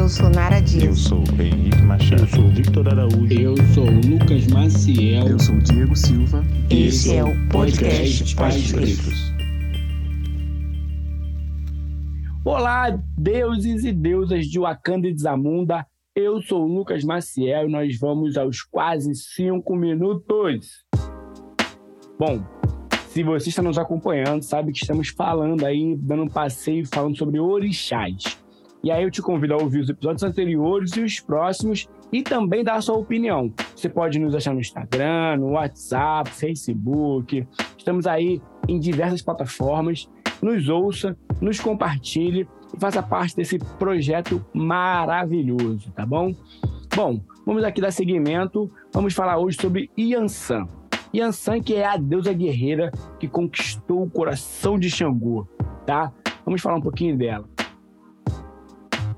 Eu sou Nara Dias. Eu sou Henrique Machado. Eu sou Victor Araújo. Eu sou Lucas Maciel. Eu sou Diego Silva. Esse é o podcast Pais Pretos. Olá, deuses e deusas de Wakanda e de Zamunda. Eu sou o Lucas Maciel e nós vamos aos quase cinco minutos. Bom, se você está nos acompanhando, sabe que estamos falando aí, dando um passeio, falando sobre orixás. E aí eu te convido a ouvir os episódios anteriores e os próximos e também dar a sua opinião. Você pode nos achar no Instagram, no WhatsApp, Facebook. Estamos aí em diversas plataformas. Nos ouça, nos compartilhe e faça parte desse projeto maravilhoso, tá bom? Bom, vamos aqui dar seguimento. Vamos falar hoje sobre Yansan. Yansan, que é a deusa guerreira que conquistou o coração de Xangô, tá? Vamos falar um pouquinho dela.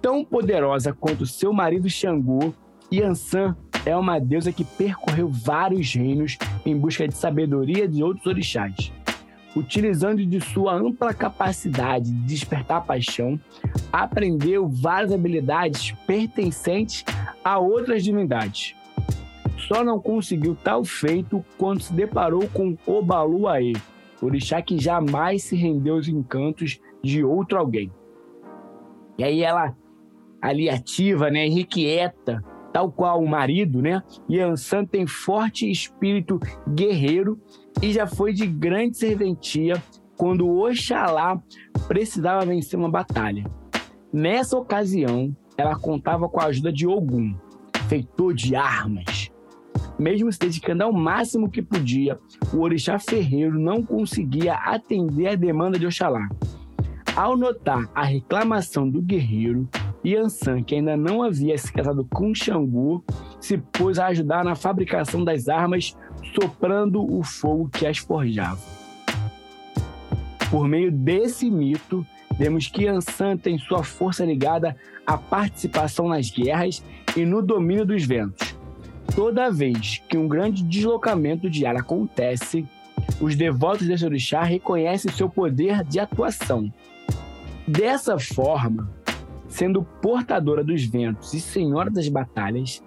Tão poderosa quanto seu marido Xangô, Yansan é uma deusa que percorreu vários reinos em busca de sabedoria de outros orixás. Utilizando de sua ampla capacidade de despertar paixão, aprendeu várias habilidades pertencentes a outras divindades só não conseguiu tal feito quando se deparou com Obaluaê, orixá que jamais se rendeu aos encantos de outro alguém. E aí ela, ali ativa, né, irrequieta, tal qual o marido, né, Yansan tem forte espírito guerreiro e já foi de grande serventia quando Oxalá precisava vencer uma batalha. Nessa ocasião, ela contava com a ajuda de Ogum, feitor de armas, mesmo se dedicando ao máximo que podia, o orixá ferreiro não conseguia atender a demanda de Oxalá. Ao notar a reclamação do guerreiro, Yansan, que ainda não havia se casado com Xangô, se pôs a ajudar na fabricação das armas, soprando o fogo que as forjava. Por meio desse mito, vemos que Yansan tem sua força ligada à participação nas guerras e no domínio dos ventos. Toda vez que um grande deslocamento de ar acontece, os devotos desse orixá reconhecem seu poder de atuação. Dessa forma, sendo portadora dos ventos e senhora das batalhas,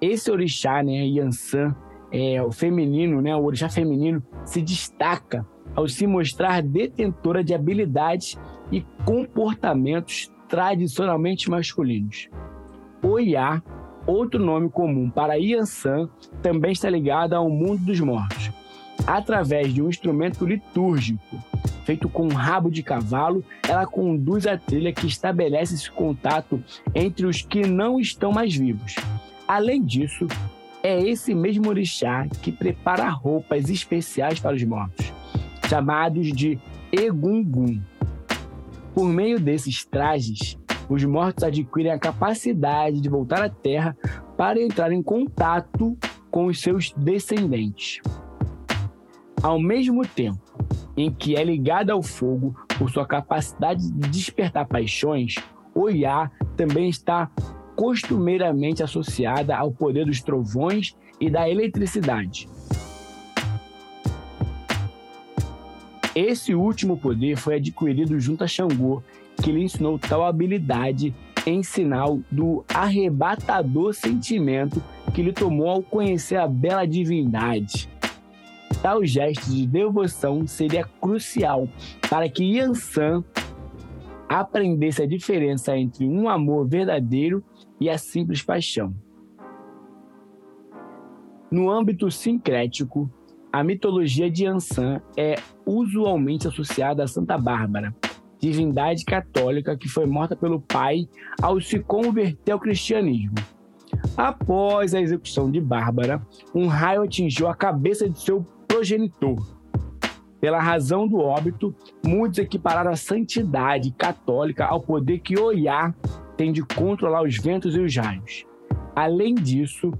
esse orixá, né, Yansan, é, o feminino, né, o orixá feminino, se destaca ao se mostrar detentora de habilidades e comportamentos tradicionalmente masculinos. Oiá Outro nome comum para Yansan também está ligado ao mundo dos mortos. Através de um instrumento litúrgico, feito com um rabo de cavalo, ela conduz a trilha que estabelece esse contato entre os que não estão mais vivos. Além disso, é esse mesmo orixá que prepara roupas especiais para os mortos, chamados de Egungun. Por meio desses trajes, os mortos adquirem a capacidade de voltar à Terra para entrar em contato com os seus descendentes. Ao mesmo tempo em que é ligada ao fogo por sua capacidade de despertar paixões, Oiá também está costumeiramente associada ao poder dos trovões e da eletricidade. Esse último poder foi adquirido junto a Xangô que lhe ensinou tal habilidade em sinal do arrebatador sentimento que lhe tomou ao conhecer a bela divindade. Tal gesto de devoção seria crucial para que Yansan aprendesse a diferença entre um amor verdadeiro e a simples paixão. No âmbito sincrético, a mitologia de Yansan é usualmente associada a Santa Bárbara, divindade católica que foi morta pelo pai ao se converter ao cristianismo. Após a execução de Bárbara, um raio atingiu a cabeça de seu progenitor. Pela razão do óbito, muitos equipararam a santidade católica ao poder que Oiá tem de controlar os ventos e os raios. Além disso,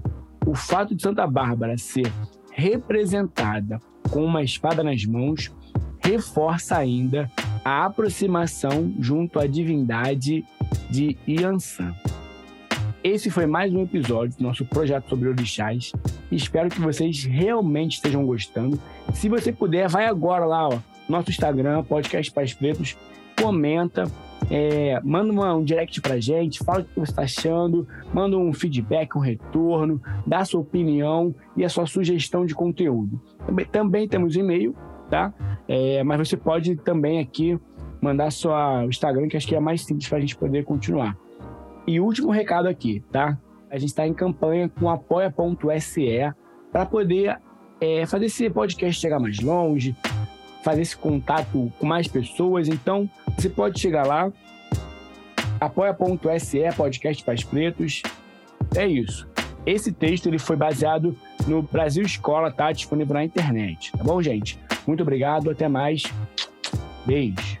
o fato de Santa Bárbara ser representada com uma espada nas mãos reforça ainda a aproximação junto à divindade de Yansan. Esse foi mais um episódio do nosso projeto sobre orixás. Espero que vocês realmente estejam gostando. Se você puder, vai agora lá ó, nosso Instagram, Podcast Pais Pretos, comenta, é, manda uma, um direct pra gente, fala o que você está achando, manda um feedback, um retorno, dá a sua opinião e a sua sugestão de conteúdo. Também, também temos e-mail, tá? É, mas você pode também aqui mandar sua Instagram, que acho que é mais simples para a gente poder continuar. E último recado aqui, tá? A gente está em campanha com apoia.se para poder é, fazer esse podcast chegar mais longe, fazer esse contato com mais pessoas. Então, você pode chegar lá, apoia.se, podcast Pais Pretos. É isso. Esse texto ele foi baseado no Brasil Escola, tá disponível na internet. Tá bom, gente? Muito obrigado, até mais. Beijo.